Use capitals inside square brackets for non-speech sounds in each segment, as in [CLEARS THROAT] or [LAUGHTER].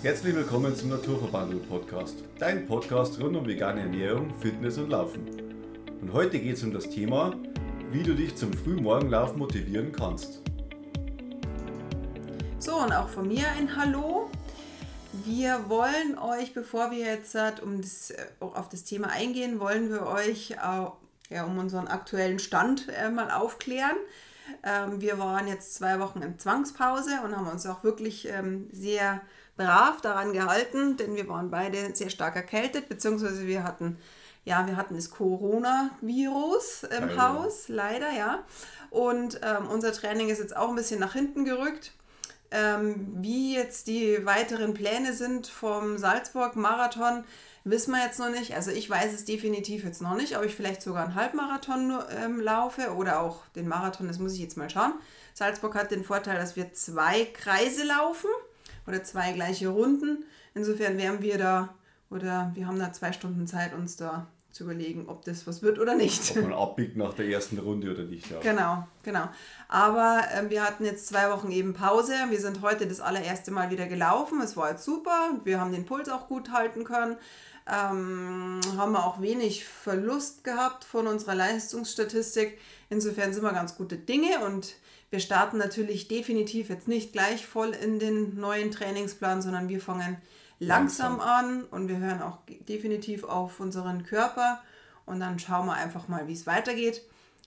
Herzlich willkommen zum Naturverbandel Podcast, dein Podcast rund um vegane Ernährung, Fitness und Laufen. Und heute geht es um das Thema, wie du dich zum Frühmorgenlauf motivieren kannst. So, und auch von mir ein Hallo. Wir wollen euch, bevor wir jetzt um das, äh, auf das Thema eingehen, wollen wir euch ja, um unseren aktuellen Stand äh, mal aufklären. Ähm, wir waren jetzt zwei Wochen in Zwangspause und haben uns auch wirklich ähm, sehr brav daran gehalten, denn wir waren beide sehr stark erkältet, beziehungsweise wir hatten, ja, wir hatten das Coronavirus im leider. Haus, leider, ja. Und ähm, unser Training ist jetzt auch ein bisschen nach hinten gerückt. Ähm, wie jetzt die weiteren Pläne sind vom Salzburg-Marathon, wissen wir jetzt noch nicht. Also ich weiß es definitiv jetzt noch nicht, ob ich vielleicht sogar einen Halbmarathon ähm, laufe oder auch den Marathon, das muss ich jetzt mal schauen. Salzburg hat den Vorteil, dass wir zwei Kreise laufen oder zwei gleiche Runden. Insofern wären wir da oder wir haben da zwei Stunden Zeit, uns da zu überlegen, ob das was wird oder nicht. Ob man abbiegt nach der ersten Runde oder nicht. Ja. Genau, genau. Aber äh, wir hatten jetzt zwei Wochen eben Pause. Wir sind heute das allererste Mal wieder gelaufen. Es war jetzt super. Wir haben den Puls auch gut halten können. Ähm, haben wir auch wenig Verlust gehabt von unserer Leistungsstatistik. Insofern sind wir ganz gute Dinge und wir starten natürlich definitiv jetzt nicht gleich voll in den neuen Trainingsplan, sondern wir fangen langsam, langsam an und wir hören auch definitiv auf unseren Körper und dann schauen wir einfach mal, wie es weitergeht.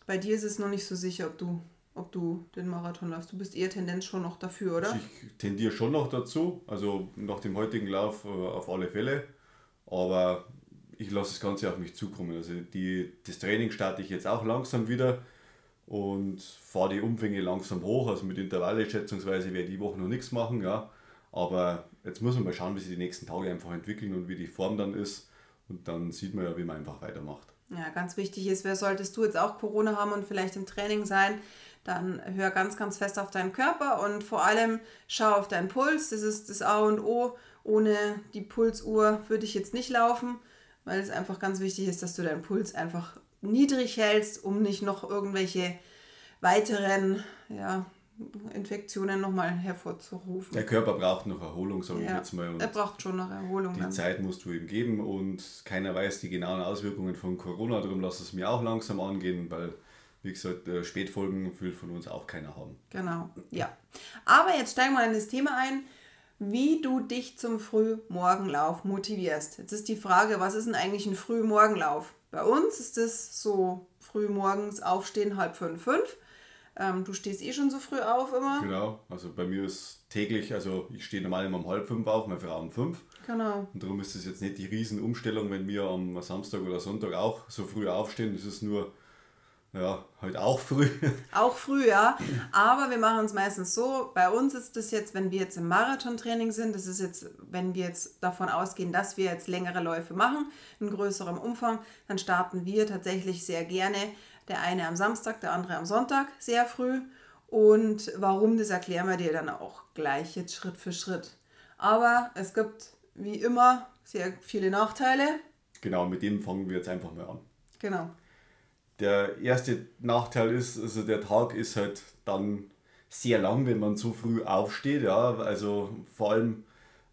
Bei dir ist es noch nicht so sicher, ob du, ob du den Marathon läufst. Du bist eher Tendenz schon noch dafür, oder? Also ich tendiere schon noch dazu, also nach dem heutigen Lauf äh, auf alle Fälle. Aber ich lasse das Ganze auf mich zukommen. Also die, das Training starte ich jetzt auch langsam wieder und fahre die Umfänge langsam hoch. Also mit Intervalle schätzungsweise werde ich die Woche noch nichts machen, ja. Aber jetzt muss man mal schauen, wie sich die nächsten Tage einfach entwickeln und wie die Form dann ist. Und dann sieht man ja, wie man einfach weitermacht. Ja, ganz wichtig ist, wer solltest du jetzt auch Corona haben und vielleicht im Training sein, dann hör ganz, ganz fest auf deinen Körper und vor allem schau auf deinen Puls. Das ist das A und O. Ohne die Pulsuhr würde ich jetzt nicht laufen, weil es einfach ganz wichtig ist, dass du deinen Puls einfach niedrig hältst, um nicht noch irgendwelche weiteren ja, Infektionen nochmal hervorzurufen. Der Körper braucht noch Erholung, sage ja, ich jetzt mal. Und er braucht schon noch Erholung. Die dann. Zeit musst du ihm geben und keiner weiß die genauen Auswirkungen von Corona, darum lass es mir auch langsam angehen, weil wie gesagt, äh, Spätfolgen will von uns auch keiner haben. Genau, ja. Aber jetzt steigen wir in das Thema ein, wie du dich zum Frühmorgenlauf motivierst. Jetzt ist die Frage, was ist denn eigentlich ein Frühmorgenlauf? Bei uns ist es so früh morgens aufstehen, halb fünf, fünf. Ähm, du stehst eh schon so früh auf immer. Genau, also bei mir ist täglich, also ich stehe normal immer um halb fünf auf, meine Frau um fünf. Genau. Und darum ist es jetzt nicht die Riesenumstellung, wenn wir am Samstag oder Sonntag auch so früh aufstehen. Das ist nur ja, halt auch früh. [LAUGHS] Auch früh, ja. Aber wir machen es meistens so. Bei uns ist das jetzt, wenn wir jetzt im Marathontraining sind, das ist jetzt, wenn wir jetzt davon ausgehen, dass wir jetzt längere Läufe machen, in größerem Umfang, dann starten wir tatsächlich sehr gerne. Der eine am Samstag, der andere am Sonntag, sehr früh. Und warum, das erklären wir dir dann auch gleich jetzt Schritt für Schritt. Aber es gibt wie immer sehr viele Nachteile. Genau, mit dem fangen wir jetzt einfach mal an. Genau. Der erste Nachteil ist, also der Tag ist halt dann sehr lang, wenn man zu früh aufsteht. Ja, also vor allem,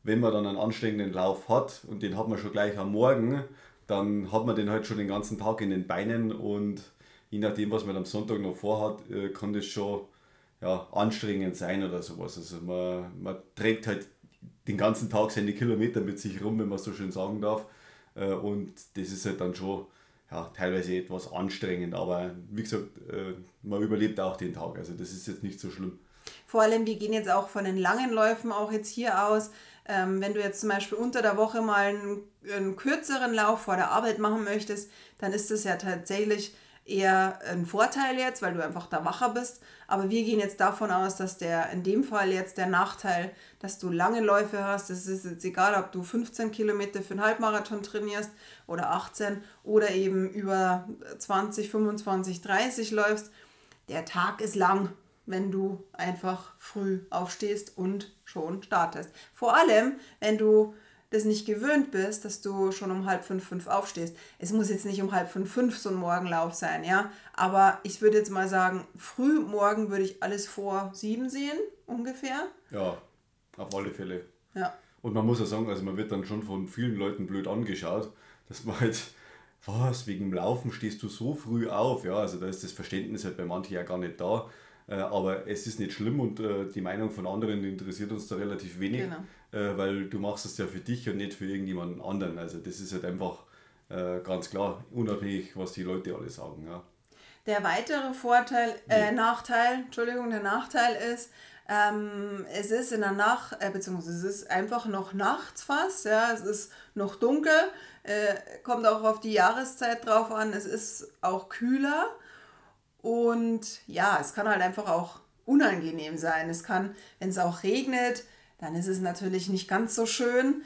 wenn man dann einen anstrengenden Lauf hat und den hat man schon gleich am Morgen, dann hat man den halt schon den ganzen Tag in den Beinen und je nachdem, was man am Sonntag noch vorhat, äh, kann das schon ja, anstrengend sein oder sowas. Also man, man trägt halt den ganzen Tag seine Kilometer mit sich rum, wenn man so schön sagen darf. Äh, und das ist halt dann schon ja, teilweise etwas anstrengend, aber wie gesagt, äh, man überlebt auch den Tag. Also das ist jetzt nicht so schlimm. Vor allem, wir gehen jetzt auch von den langen Läufen auch jetzt hier aus. Ähm, wenn du jetzt zum Beispiel unter der Woche mal einen, einen kürzeren Lauf vor der Arbeit machen möchtest, dann ist das ja tatsächlich eher ein Vorteil jetzt, weil du einfach da wacher bist. Aber wir gehen jetzt davon aus, dass der in dem Fall jetzt der Nachteil, dass du lange Läufe hast, das ist jetzt egal, ob du 15 Kilometer für einen Halbmarathon trainierst oder 18 oder eben über 20, 25, 30 läufst. Der Tag ist lang, wenn du einfach früh aufstehst und schon startest. Vor allem, wenn du das nicht gewöhnt bist, dass du schon um halb fünf, fünf aufstehst. Es muss jetzt nicht um halb fünf, fünf so ein Morgenlauf sein, ja. Aber ich würde jetzt mal sagen, früh morgen würde ich alles vor sieben sehen, ungefähr. Ja, auf alle Fälle. Ja. Und man muss ja sagen, also man wird dann schon von vielen Leuten blöd angeschaut, dass man halt, was, wegen dem Laufen stehst du so früh auf, ja, also da ist das Verständnis halt bei manchen ja gar nicht da. Äh, aber es ist nicht schlimm und äh, die Meinung von anderen interessiert uns da relativ wenig, genau. äh, weil du machst es ja für dich und nicht für irgendjemanden anderen. Also das ist halt einfach ganz klar, unabhängig, was die Leute alle sagen. Ja. Der weitere Vorteil, äh, Nachteil, Entschuldigung, der Nachteil ist, ähm, es ist in der Nacht, äh, beziehungsweise es ist einfach noch nachts fast, ja, es ist noch dunkel, äh, kommt auch auf die Jahreszeit drauf an, es ist auch kühler und ja, es kann halt einfach auch unangenehm sein. Es kann, wenn es auch regnet, dann ist es natürlich nicht ganz so schön,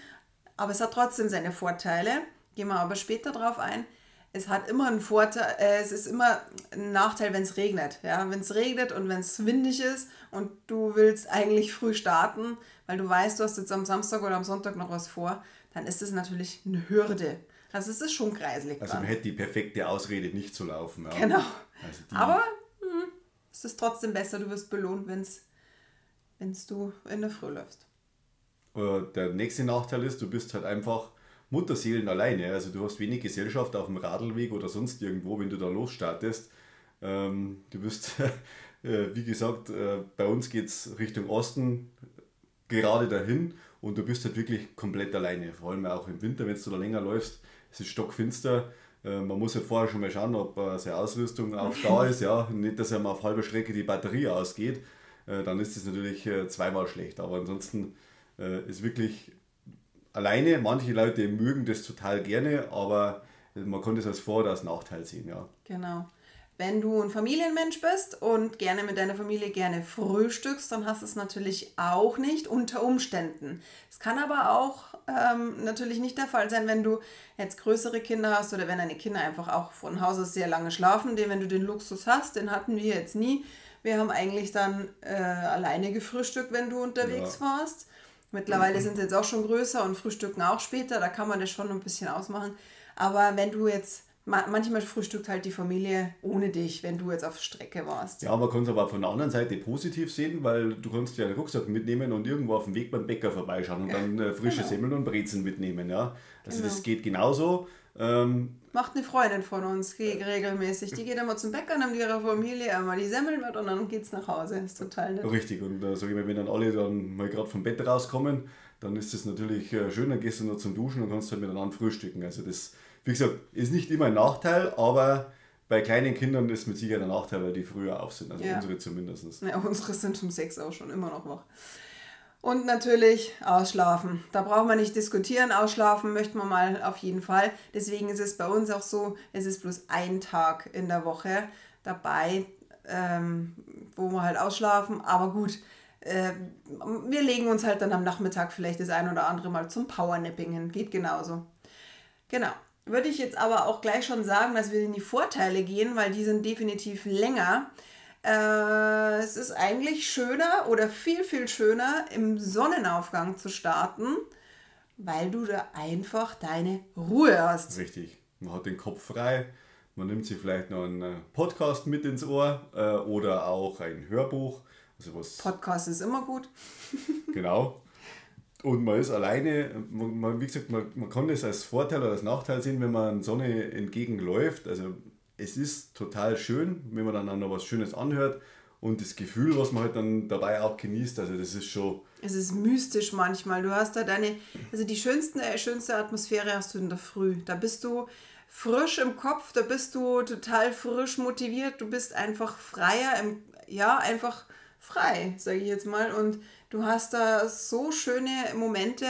aber es hat trotzdem seine Vorteile. Gehen wir aber später drauf ein es hat immer einen Vorteil, äh, es ist immer ein Nachteil, wenn es regnet. Ja? Wenn es regnet und wenn es windig ist und du willst eigentlich früh starten, weil du weißt, du hast jetzt am Samstag oder am Sonntag noch was vor, dann ist es natürlich eine Hürde. Also es ist schon kreislig. Also man hätte die perfekte Ausrede, nicht zu laufen. Ja. Genau. Also Aber hm, es ist trotzdem besser, du wirst belohnt, wenn du in der Früh läufst. Der nächste Nachteil ist, du bist halt einfach Mutterseelen alleine. Also du hast wenig Gesellschaft auf dem Radlweg oder sonst irgendwo, wenn du da losstartest. Ähm, du bist, [LAUGHS] äh, wie gesagt, äh, bei uns geht es Richtung Osten gerade dahin und du bist halt wirklich komplett alleine. Vor allem auch im Winter, wenn du da länger läufst, es ist stockfinster. Äh, man muss halt vorher schon mal schauen, ob äh, seine Ausrüstung auch da [LAUGHS] ist. Ja? Nicht, dass er auf halber Strecke die Batterie ausgeht. Äh, dann ist das natürlich zweimal schlecht. Aber ansonsten ist wirklich alleine. Manche Leute mögen das total gerne, aber man kann das als Vor- oder als Nachteil sehen, ja. Genau. Wenn du ein Familienmensch bist und gerne mit deiner Familie gerne frühstückst, dann hast du es natürlich auch nicht unter Umständen. Es kann aber auch ähm, natürlich nicht der Fall sein, wenn du jetzt größere Kinder hast oder wenn deine Kinder einfach auch von Haus aus sehr lange schlafen. Den, wenn du den Luxus hast, den hatten wir jetzt nie. Wir haben eigentlich dann äh, alleine gefrühstückt, wenn du unterwegs ja. warst. Mittlerweile sind sie jetzt auch schon größer und frühstücken auch später, da kann man das schon ein bisschen ausmachen. Aber wenn du jetzt, manchmal frühstückt halt die Familie ohne dich, wenn du jetzt auf Strecke warst. Ja, man kann es aber von der anderen Seite positiv sehen, weil du kannst ja einen Rucksack mitnehmen und irgendwo auf dem Weg beim Bäcker vorbeischauen und dann äh, frische genau. Semmeln und Brezen mitnehmen. Ja? Also genau. das geht genauso. Ähm, Macht eine Freundin von uns regelmäßig. Die geht immer zum Bäcker, nimmt ihre Familie einmal die Semmeln mit und dann geht es nach Hause. Ist total nett. Richtig, und äh, sag ich mal, wenn dann alle dann mal gerade vom Bett rauskommen, dann ist das natürlich äh, schön, dann gehst du noch zum Duschen und kannst halt miteinander frühstücken. Also das, wie gesagt, ist nicht immer ein Nachteil, aber bei kleinen Kindern ist mit Sicherheit ein Nachteil, weil die früher auf sind. Also ja. unsere zumindest. Ja, unsere sind um sechs auch schon immer noch wach. Und natürlich ausschlafen. Da braucht man nicht diskutieren. Ausschlafen möchte man mal auf jeden Fall. Deswegen ist es bei uns auch so, es ist bloß ein Tag in der Woche dabei, ähm, wo wir halt ausschlafen. Aber gut, äh, wir legen uns halt dann am Nachmittag vielleicht das ein oder andere Mal zum Powernapping hin. Geht genauso. Genau. Würde ich jetzt aber auch gleich schon sagen, dass wir in die Vorteile gehen, weil die sind definitiv länger. Äh, es ist eigentlich schöner oder viel, viel schöner, im Sonnenaufgang zu starten, weil du da einfach deine Ruhe hast. Richtig. Man hat den Kopf frei. Man nimmt sich vielleicht noch einen äh, Podcast mit ins Ohr äh, oder auch ein Hörbuch. Also was Podcast ist immer gut. [LAUGHS] genau. Und man ist alleine, man, wie gesagt, man, man kann das als Vorteil oder als Nachteil sehen, wenn man Sonne entgegenläuft. Also es ist total schön, wenn man dann noch was Schönes anhört und das Gefühl, was man halt dann dabei auch genießt, also das ist schon... Es ist mystisch manchmal. Du hast da deine, also die schönste, äh, schönste Atmosphäre hast du in der Früh. Da bist du frisch im Kopf, da bist du total frisch motiviert, du bist einfach freier, im, ja, einfach frei, sage ich jetzt mal. Und du hast da so schöne Momente,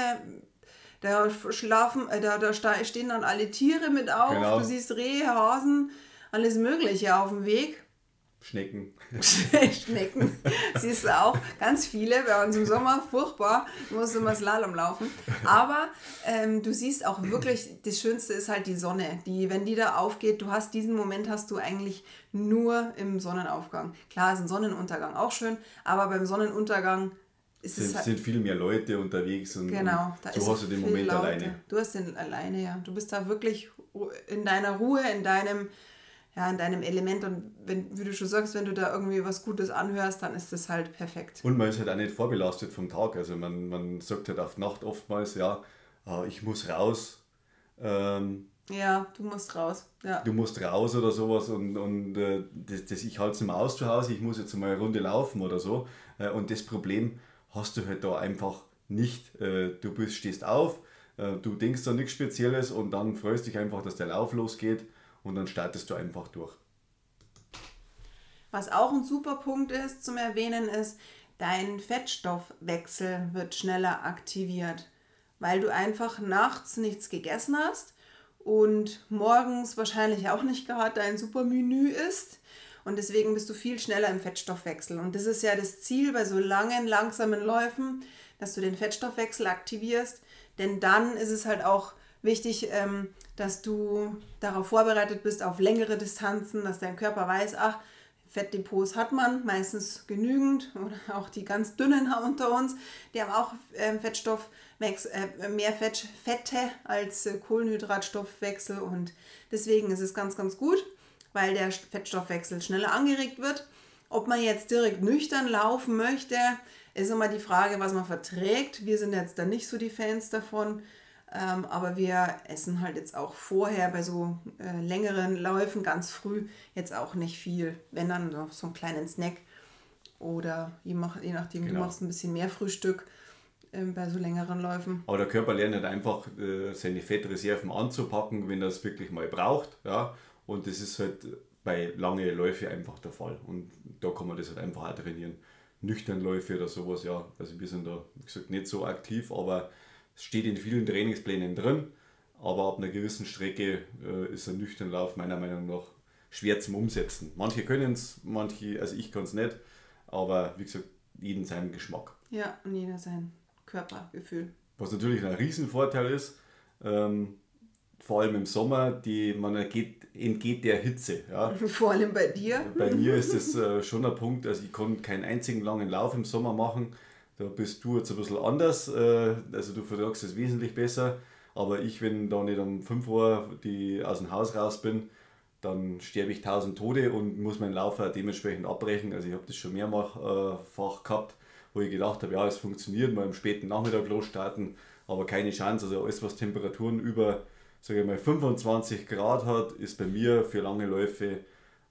da schlafen, äh, da, da stehen dann alle Tiere mit auf, genau. du siehst Rehe, Hasen, alles Mögliche auf dem Weg. Schnecken. [LAUGHS] Schnecken. Siehst du auch. Ganz viele. Bei uns im Sommer furchtbar. Du musst immer Slalom laufen. Aber ähm, du siehst auch wirklich, das Schönste ist halt die Sonne. Die, wenn die da aufgeht, du hast diesen Moment hast du eigentlich nur im Sonnenaufgang. Klar ist ein Sonnenuntergang auch schön, aber beim Sonnenuntergang ist sind, es halt, sind viel mehr Leute unterwegs und, genau, und so hast du den Moment Laute. alleine. Du hast den alleine, ja. Du bist da wirklich in deiner Ruhe, in deinem ja, in deinem Element und wenn, wie du schon sagst, wenn du da irgendwie was Gutes anhörst, dann ist das halt perfekt. Und man ist halt auch nicht vorbelastet vom Tag. Also man, man sagt halt auf Nacht oftmals, ja, äh, ich muss raus. Ähm, ja, du musst raus. Ja. Du musst raus oder sowas und, und äh, das, das, ich halte es mal aus zu Hause, ich muss jetzt mal eine Runde laufen oder so. Äh, und das Problem hast du halt da einfach nicht. Äh, du bist, stehst auf, äh, du denkst da nichts Spezielles und dann freust dich einfach, dass der Lauf losgeht und dann startest du einfach durch. Was auch ein super Punkt ist zum Erwähnen ist, dein Fettstoffwechsel wird schneller aktiviert, weil du einfach nachts nichts gegessen hast und morgens wahrscheinlich auch nicht gerade dein Supermenü isst. Und deswegen bist du viel schneller im Fettstoffwechsel. Und das ist ja das Ziel bei so langen, langsamen Läufen, dass du den Fettstoffwechsel aktivierst. Denn dann ist es halt auch wichtig, ähm, dass du darauf vorbereitet bist auf längere Distanzen, dass dein Körper weiß, ach, Fettdepots hat man meistens genügend [LAUGHS] oder auch die ganz dünnen [LAUGHS] unter uns, die haben auch ähm, Fettstoff, äh, mehr Fett, Fette als äh, Kohlenhydratstoffwechsel und deswegen ist es ganz, ganz gut, weil der Fettstoffwechsel schneller angeregt wird. Ob man jetzt direkt nüchtern laufen möchte, ist immer die Frage, was man verträgt. Wir sind jetzt da nicht so die Fans davon. Ähm, aber wir essen halt jetzt auch vorher bei so äh, längeren Läufen ganz früh jetzt auch nicht viel. Wenn dann noch so einen kleinen Snack oder je, mach, je nachdem, genau. du machst ein bisschen mehr Frühstück äh, bei so längeren Läufen. Aber der Körper lernt halt einfach äh, seine Fettreserven anzupacken, wenn er es wirklich mal braucht. Ja? Und das ist halt bei langen Läufen einfach der Fall. Und da kann man das halt einfach auch trainieren. Nüchternläufe oder sowas, ja. Also wir sind da, wie gesagt, nicht so aktiv, aber es steht in vielen Trainingsplänen drin, aber ab einer gewissen Strecke äh, ist ein Nüchternlauf meiner Meinung nach schwer zum Umsetzen. Manche können es, manche, also ich kann es nicht, aber wie gesagt, jeden seinen Geschmack. Ja, und jeder sein Körpergefühl. Was natürlich ein Riesenvorteil ist, ähm, vor allem im Sommer, die, man entgeht, entgeht der Hitze. Ja. [LAUGHS] Vor allem bei dir. Bei mir ist das äh, schon ein Punkt, also ich konnte keinen einzigen langen Lauf im Sommer machen da bist du jetzt ein bisschen anders, äh, also du vertragst es wesentlich besser. Aber ich, wenn da nicht um 5 Uhr die aus dem Haus raus bin, dann sterbe ich tausend Tode und muss meinen Lauf auch dementsprechend abbrechen. Also ich habe das schon mehrfach äh, gehabt, wo ich gedacht habe, ja, es funktioniert, mal am späten Nachmittag losstarten, aber keine Chance. Also alles, was Temperaturen über, sage ich mal, 25 Grad hat, ist bei mir für lange Läufe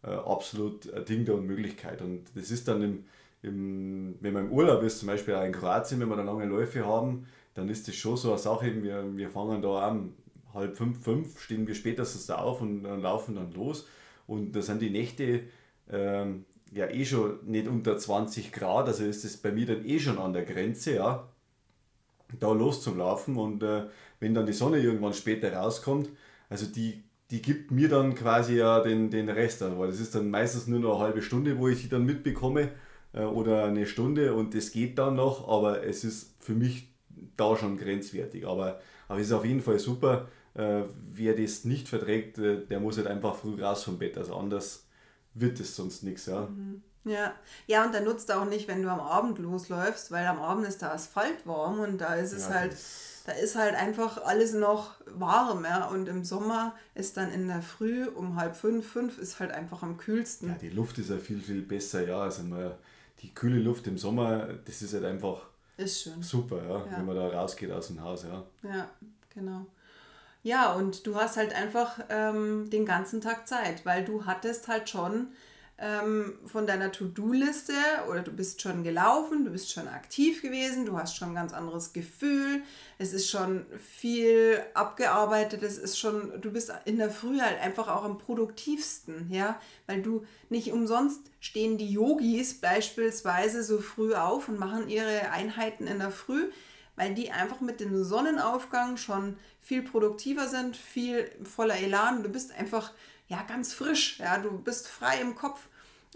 äh, absolut ein Ding der Unmöglichkeit. Und das ist dann im, im, wenn man im Urlaub ist, zum Beispiel auch in Kroatien, wenn wir da lange Läufe haben, dann ist das schon so eine Sache, wir, wir fangen da an, halb fünf, fünf, stehen wir spätestens da auf und dann laufen dann los. Und da sind die Nächte ähm, ja eh schon nicht unter 20 Grad, also ist das bei mir dann eh schon an der Grenze, ja, da loszulaufen. Und äh, wenn dann die Sonne irgendwann später rauskommt, also die, die gibt mir dann quasi ja den, den Rest an, weil das ist dann meistens nur noch eine halbe Stunde, wo ich die dann mitbekomme äh, oder eine Stunde und das geht dann noch, aber es ist für mich da schon grenzwertig. Aber, aber es ist auf jeden Fall super. Äh, wer das nicht verträgt, äh, der muss halt einfach früh raus vom Bett. Also anders wird es sonst nichts. Ja. Mhm. Ja. ja, und dann nutzt auch nicht, wenn du am Abend losläufst, weil am Abend ist der Asphalt warm und da ist es ja, halt, da ist halt einfach alles noch warm, ja. Und im Sommer ist dann in der Früh um halb fünf, fünf ist halt einfach am kühlsten. Ja, die Luft ist ja viel, viel besser, ja. Also man, die kühle Luft im Sommer, das ist halt einfach ist schön. super, ja, ja, wenn man da rausgeht aus dem Haus. Ja, ja genau. Ja, und du hast halt einfach ähm, den ganzen Tag Zeit, weil du hattest halt schon ähm, von deiner To-Do-Liste oder du bist schon gelaufen, du bist schon aktiv gewesen, du hast schon ein ganz anderes Gefühl, es ist schon viel abgearbeitet, es ist schon, du bist in der Früh halt einfach auch am produktivsten, ja, weil du nicht umsonst stehen die Yogis beispielsweise so früh auf und machen ihre Einheiten in der Früh, weil die einfach mit dem Sonnenaufgang schon viel produktiver sind, viel voller Elan. Du bist einfach ja ganz frisch, ja, du bist frei im Kopf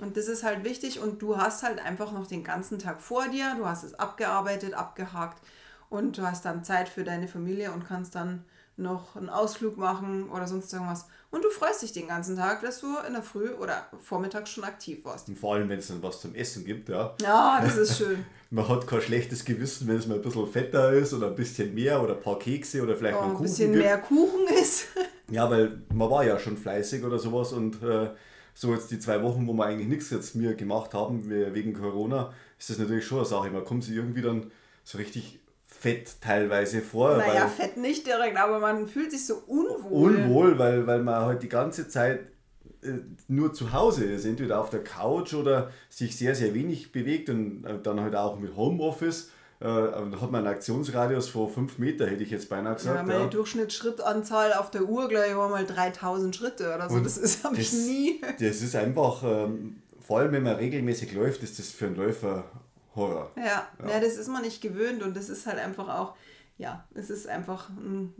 und das ist halt wichtig und du hast halt einfach noch den ganzen Tag vor dir, du hast es abgearbeitet, abgehakt und du hast dann Zeit für deine Familie und kannst dann noch einen Ausflug machen oder sonst irgendwas. Und du freust dich den ganzen Tag, dass du in der Früh oder vormittags schon aktiv warst. Und vor allem, wenn es dann was zum Essen gibt, ja. Ja, das ist schön. [LAUGHS] Man hat kein schlechtes Gewissen, wenn es mal ein bisschen fetter ist oder ein bisschen mehr oder ein paar Kekse oder vielleicht oh, ein Kuchen bisschen gibt. mehr Kuchen ist. [LAUGHS] Ja, weil man war ja schon fleißig oder sowas und äh, so jetzt die zwei Wochen, wo wir eigentlich nichts jetzt mir gemacht haben, wegen Corona, ist das natürlich schon eine Sache. Man kommt sich irgendwie dann so richtig fett teilweise vor. Naja, fett nicht direkt, aber man fühlt sich so unwohl. Unwohl, weil, weil man halt die ganze Zeit äh, nur zu Hause ist, entweder auf der Couch oder sich sehr, sehr wenig bewegt und äh, dann halt auch mit Homeoffice. Äh, da hat man einen Aktionsradius von 5 Meter, hätte ich jetzt beinahe gesagt. Ja, meine ja. Durchschnittsschrittanzahl auf der Uhr, glaube ich, war mal 3000 Schritte oder so. Und das habe ich nie. Das ist einfach, ähm, vor allem wenn man regelmäßig läuft, ist das für einen Läufer Horror. Ja, ja. ja das ist man nicht gewöhnt und das ist halt einfach auch, ja, es ist einfach,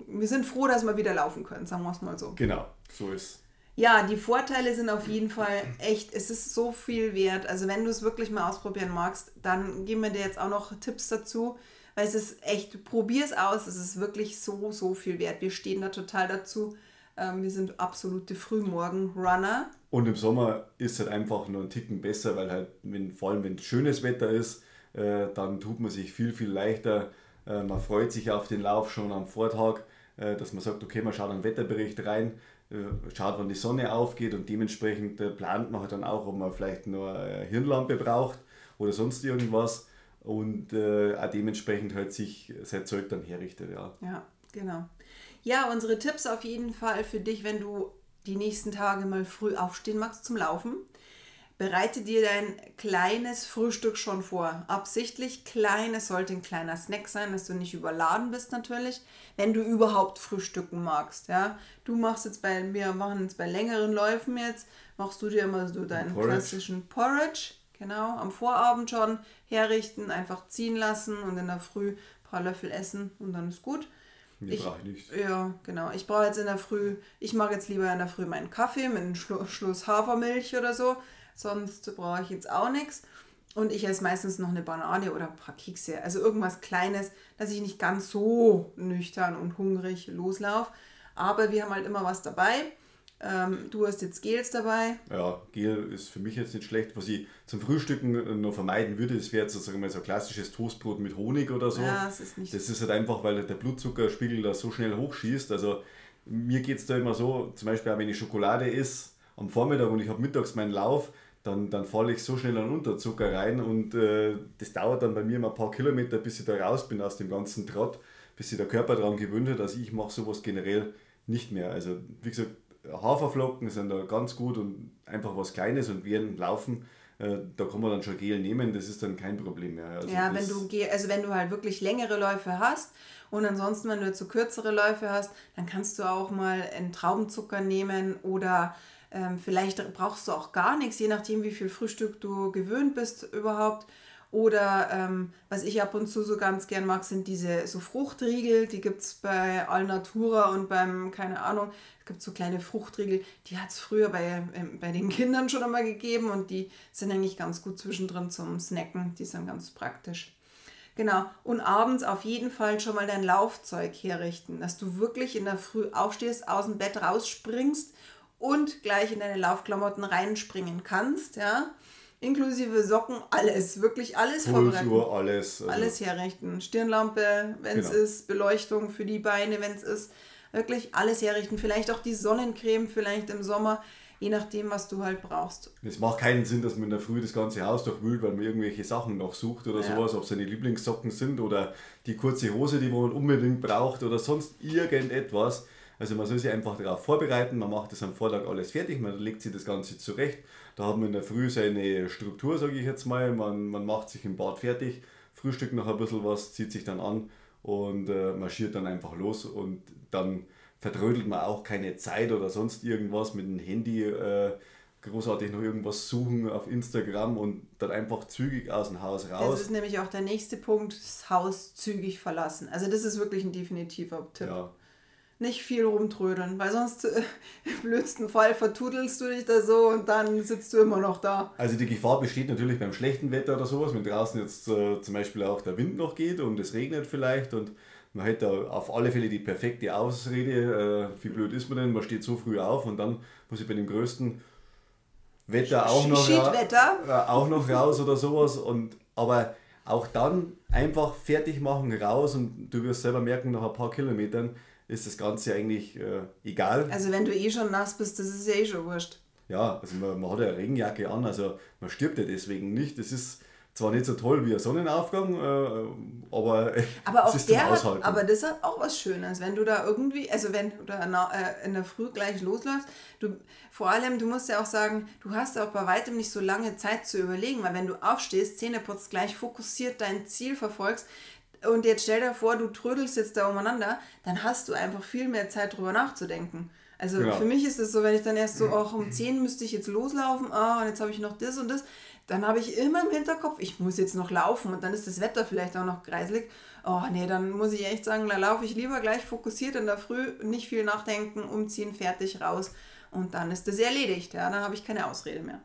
wir sind froh, dass wir wieder laufen können, sagen wir es mal so. Genau, so ist ja, die Vorteile sind auf jeden Fall echt, es ist so viel wert. Also wenn du es wirklich mal ausprobieren magst, dann geben wir dir jetzt auch noch Tipps dazu, weil es ist echt, probier es aus, es ist wirklich so, so viel wert. Wir stehen da total dazu. Ähm, wir sind absolute Frühmorgen-Runner. Und im Sommer ist es halt einfach nur ein Ticken besser, weil halt, wenn, vor allem wenn schönes Wetter ist, äh, dann tut man sich viel, viel leichter. Äh, man freut sich auf den Lauf schon am Vortag, äh, dass man sagt, okay, man schaut einen Wetterbericht rein schaut, wann die Sonne aufgeht und dementsprechend äh, plant man halt dann auch, ob man vielleicht nur eine Hirnlampe braucht oder sonst irgendwas und äh, auch dementsprechend halt sich sein Zeug dann herrichtet. Ja. ja, genau. Ja, unsere Tipps auf jeden Fall für dich, wenn du die nächsten Tage mal früh aufstehen magst zum Laufen. Bereite dir dein kleines Frühstück schon vor. Absichtlich klein, es sollte ein kleiner Snack sein, dass du nicht überladen bist natürlich, wenn du überhaupt frühstücken magst. Ja? Du machst jetzt bei, wir machen jetzt bei längeren Läufen jetzt, machst du dir immer so deinen Porridge. klassischen Porridge, genau, am Vorabend schon herrichten, einfach ziehen lassen und in der Früh ein paar Löffel essen und dann ist gut. Nee, ich, ich nicht. Ja, genau. Ich brauche jetzt in der Früh, ich mag jetzt lieber in der Früh meinen Kaffee mit einem Schluss Hafermilch oder so sonst brauche ich jetzt auch nichts. Und ich esse meistens noch eine Banane oder ein paar Kekse. Also irgendwas Kleines, dass ich nicht ganz so nüchtern und hungrig loslaufe. Aber wir haben halt immer was dabei. Ähm, du hast jetzt Gels dabei. Ja, Gel ist für mich jetzt nicht schlecht. Was ich zum Frühstücken noch vermeiden würde, das wäre sozusagen mal so ein klassisches Toastbrot mit Honig oder so. Ja, das ist nicht Das ist halt einfach, weil der Blutzuckerspiegel da so schnell hochschießt. Also mir geht es da immer so, zum Beispiel auch wenn ich Schokolade esse am Vormittag und ich habe mittags meinen Lauf, dann, dann falle ich so schnell an Unterzucker rein und äh, das dauert dann bei mir mal ein paar Kilometer, bis ich da raus bin aus dem ganzen Trott, bis sich der Körper daran gewöhnt hat. Also ich mache sowas generell nicht mehr. Also wie gesagt, Haferflocken sind da ganz gut und einfach was Kleines und während Laufen, äh, da kann man dann schon Gel nehmen, das ist dann kein Problem mehr. Also ja, wenn du, also wenn du halt wirklich längere Läufe hast und ansonsten, wenn du zu kürzere Läufe hast, dann kannst du auch mal einen Traubenzucker nehmen oder ähm, vielleicht brauchst du auch gar nichts, je nachdem, wie viel Frühstück du gewöhnt bist überhaupt. Oder ähm, was ich ab und zu so ganz gern mag, sind diese so Fruchtriegel. Die gibt es bei Alnatura und beim, keine Ahnung, es gibt so kleine Fruchtriegel. Die hat es früher bei, ähm, bei den Kindern schon einmal gegeben und die sind eigentlich ganz gut zwischendrin zum Snacken. Die sind ganz praktisch. Genau. Und abends auf jeden Fall schon mal dein Laufzeug herrichten, dass du wirklich in der Früh aufstehst, aus dem Bett rausspringst und gleich in deine Laufklamotten reinspringen kannst, ja. Inklusive Socken, alles, wirklich alles vorbereiten. alles. Also alles herrichten. Stirnlampe, wenn es genau. ist, Beleuchtung für die Beine, wenn es ist. Wirklich alles herrichten. Vielleicht auch die Sonnencreme, vielleicht im Sommer, je nachdem, was du halt brauchst. Es macht keinen Sinn, dass man in der Früh das ganze Haus durchwühlt, weil man irgendwelche Sachen noch sucht oder ja. sowas, ob es seine Lieblingssocken sind oder die kurze Hose, die man unbedingt braucht oder sonst irgendetwas. Also man soll sich einfach darauf vorbereiten, man macht das am Vortag alles fertig, man legt sich das Ganze zurecht. Da hat man in der Früh seine Struktur, sage ich jetzt mal. Man, man macht sich im Bad fertig, frühstückt noch ein bisschen was, zieht sich dann an und äh, marschiert dann einfach los und dann vertrödelt man auch keine Zeit oder sonst irgendwas mit dem Handy. Äh, großartig noch irgendwas suchen auf Instagram und dann einfach zügig aus dem Haus raus. Das ist nämlich auch der nächste Punkt, das Haus zügig verlassen. Also das ist wirklich ein definitiver Tipp. Ja nicht viel rumtrödeln, weil sonst äh, [LAUGHS] im blödsten Fall vertudelst du dich da so und dann sitzt du immer noch da. Also die Gefahr besteht natürlich beim schlechten Wetter oder sowas, wenn draußen jetzt äh, zum Beispiel auch der Wind noch geht und es regnet vielleicht und man hätte auf alle Fälle die perfekte Ausrede, äh, wie blöd ist man denn, man steht so früh auf und dann muss ich bei dem größten Wetter auch noch, äh, auch noch raus oder sowas und aber auch dann einfach fertig machen, raus und du wirst selber merken, nach ein paar Kilometern, ist das Ganze eigentlich äh, egal. Also wenn du eh schon nass bist, das ist ja eh schon wurscht. Ja, also man, man hat ja eine Regenjacke an, also man stirbt ja deswegen nicht. Das ist zwar nicht so toll wie ein Sonnenaufgang, äh, aber, [LAUGHS] aber auch der hat, aber das hat auch was Schönes, wenn du da irgendwie, also wenn du da in der Früh gleich losläufst, du, vor allem, du musst ja auch sagen, du hast auch bei weitem nicht so lange Zeit zu überlegen, weil wenn du aufstehst, Zähne putzt, gleich fokussiert dein Ziel verfolgst, und jetzt stell dir vor, du trödelst jetzt da umeinander, dann hast du einfach viel mehr Zeit drüber nachzudenken. Also ja. für mich ist es so, wenn ich dann erst so, auch um 10 müsste ich jetzt loslaufen, ah, und jetzt habe ich noch das und das, dann habe ich immer im Hinterkopf, ich muss jetzt noch laufen und dann ist das Wetter vielleicht auch noch kreislig. Oh nee, dann muss ich echt sagen, da laufe ich lieber gleich fokussiert in der Früh, nicht viel nachdenken, umziehen, fertig, raus und dann ist das erledigt. Ja, dann habe ich keine Ausrede mehr.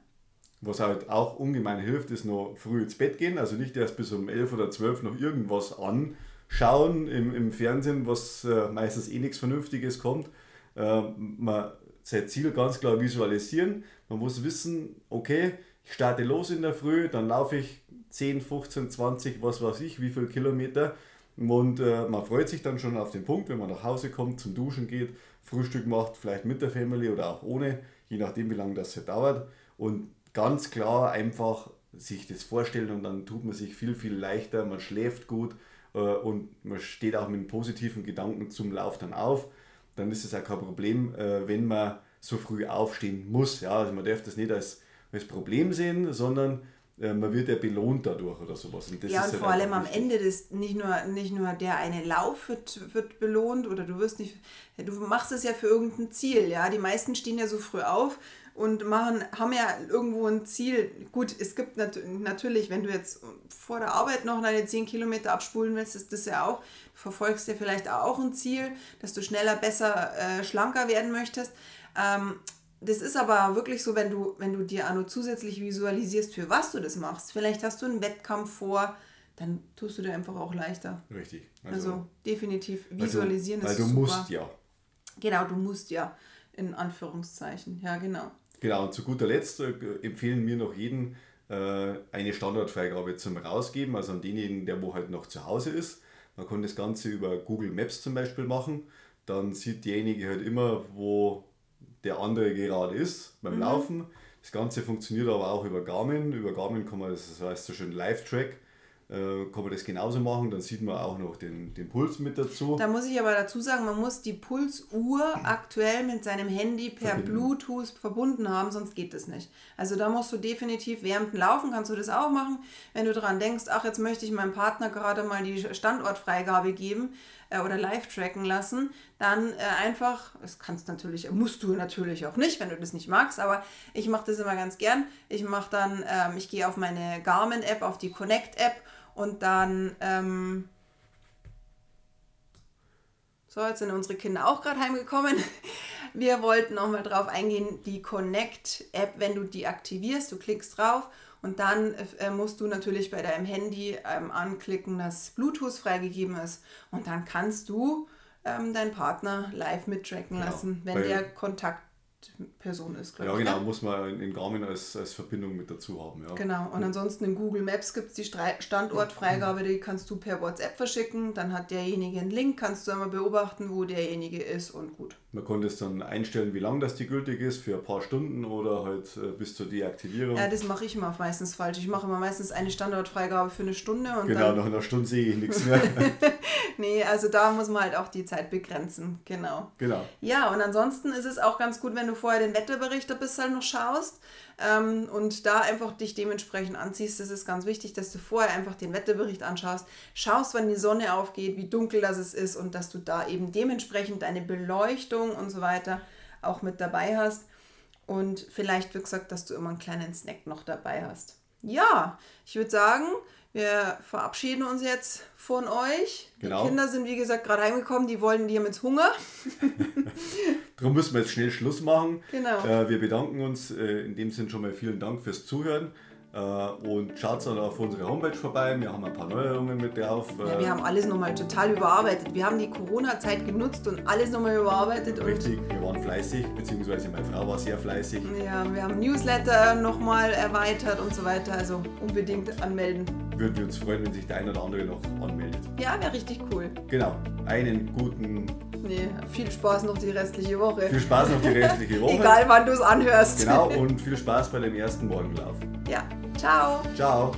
Was halt auch ungemein hilft, ist noch früh ins Bett gehen, also nicht erst bis um 11 oder 12 noch irgendwas anschauen im, im Fernsehen, was äh, meistens eh nichts Vernünftiges kommt. Äh, man sein Ziel ganz klar visualisieren. Man muss wissen, okay, ich starte los in der Früh, dann laufe ich 10, 15, 20, was weiß ich, wie viele Kilometer. Und äh, man freut sich dann schon auf den Punkt, wenn man nach Hause kommt, zum Duschen geht, Frühstück macht, vielleicht mit der Family oder auch ohne, je nachdem, wie lange das dauert. Und ganz klar einfach sich das vorstellen und dann tut man sich viel, viel leichter, man schläft gut äh, und man steht auch mit positiven Gedanken zum Lauf dann auf. Dann ist es auch kein Problem, äh, wenn man so früh aufstehen muss. Ja, also man darf das nicht als als Problem sehen, sondern äh, man wird ja belohnt dadurch oder sowas. Und ja, und halt vor allem am Ende des, nicht nur, nicht nur der eine Lauf wird, wird belohnt oder du wirst nicht, du machst es ja für irgendein Ziel, ja. Die meisten stehen ja so früh auf und machen, haben ja irgendwo ein Ziel. Gut, es gibt nat natürlich, wenn du jetzt vor der Arbeit noch deine 10 Kilometer abspulen willst, ist das ja auch, du verfolgst ja vielleicht auch ein Ziel, dass du schneller, besser, äh, schlanker werden möchtest. Ähm, das ist aber wirklich so, wenn du, wenn du dir auch zusätzlich visualisierst, für was du das machst. Vielleicht hast du einen Wettkampf vor, dann tust du dir einfach auch leichter. Richtig. Also, also definitiv visualisieren weil du, weil du musst ja. Genau, du musst ja, in Anführungszeichen. Ja, genau. Genau, und zu guter Letzt äh, empfehlen wir noch jeden äh, eine Standardfreigabe zum Rausgeben, also an denjenigen, der wo halt noch zu Hause ist. Man kann das Ganze über Google Maps zum Beispiel machen. Dann sieht derjenige halt immer, wo der andere gerade ist beim mhm. Laufen. Das Ganze funktioniert aber auch über Garmin. Über Garmin kann man, das heißt so schön Live-Track, kann man das genauso machen. Dann sieht man auch noch den, den Puls mit dazu. Da muss ich aber dazu sagen, man muss die Pulsuhr [CLEARS THROAT] aktuell mit seinem Handy per verbinden. Bluetooth verbunden haben, sonst geht das nicht. Also da musst du definitiv während dem Laufen kannst du das auch machen. Wenn du daran denkst, ach, jetzt möchte ich meinem Partner gerade mal die Standortfreigabe geben äh, oder live tracken lassen, dann äh, einfach, das kannst natürlich, musst du natürlich auch nicht, wenn du das nicht magst, aber ich mache das immer ganz gern. Ich mache dann, ähm, ich gehe auf meine Garmin-App, auf die Connect-App und dann, ähm, so, jetzt sind unsere Kinder auch gerade heimgekommen. [LAUGHS] Wir wollten nochmal drauf eingehen, die Connect-App, wenn du die aktivierst, du klickst drauf und dann äh, musst du natürlich bei deinem Handy ähm, anklicken, dass Bluetooth freigegeben ist und dann kannst du ähm, deinen Partner live mittracken genau. lassen, wenn der Kontakt Person ist, glaube ja, ich. Ja, genau, muss man in Garmin als, als Verbindung mit dazu haben. Ja. Genau, und ansonsten in Google Maps gibt es die Standortfreigabe, die kannst du per WhatsApp verschicken. Dann hat derjenige einen Link, kannst du einmal beobachten, wo derjenige ist und gut. Man konnte es dann einstellen, wie lange das die gültig ist, für ein paar Stunden oder halt äh, bis zur Deaktivierung. Ja, das mache ich immer meistens falsch. Ich mache immer meistens eine Standortfreigabe für eine Stunde. Und genau, dann nach einer Stunde sehe ich nichts mehr. [LAUGHS] nee, also da muss man halt auch die Zeit begrenzen. Genau. Genau. Ja, und ansonsten ist es auch ganz gut, wenn du vorher den Wetterbericht ein bisschen noch schaust ähm, und da einfach dich dementsprechend anziehst. Das ist ganz wichtig, dass du vorher einfach den Wetterbericht anschaust, schaust, wann die Sonne aufgeht, wie dunkel das ist und dass du da eben dementsprechend deine Beleuchtung und so weiter auch mit dabei hast. Und vielleicht, wie gesagt, dass du immer einen kleinen Snack noch dabei hast. Ja, ich würde sagen, wir verabschieden uns jetzt von euch. Genau. Die Kinder sind, wie gesagt, gerade heimgekommen. Die wollen, die haben jetzt Hunger. [LAUGHS] Darum müssen wir jetzt schnell Schluss machen. Genau. Äh, wir bedanken uns äh, in dem Sinn schon mal vielen Dank fürs Zuhören. Äh, und schaut dann auf unsere Homepage vorbei. Wir haben ein paar Neuerungen mit drauf. Ja, wir haben alles nochmal total überarbeitet. Wir haben die Corona-Zeit genutzt und alles nochmal überarbeitet. Richtig, wir waren fleißig, beziehungsweise meine Frau war sehr fleißig. Ja, wir haben Newsletter nochmal erweitert und so weiter. Also unbedingt anmelden. Würden wir uns freuen, wenn sich der eine oder andere noch anmeldet. Ja, wäre richtig cool. Genau. Einen guten Nee, viel Spaß noch die restliche Woche. Viel Spaß noch die restliche Woche. Egal wann du es anhörst. Genau, und [LAUGHS] viel Spaß bei dem ersten Morgenlauf. Ja, ciao. Ciao.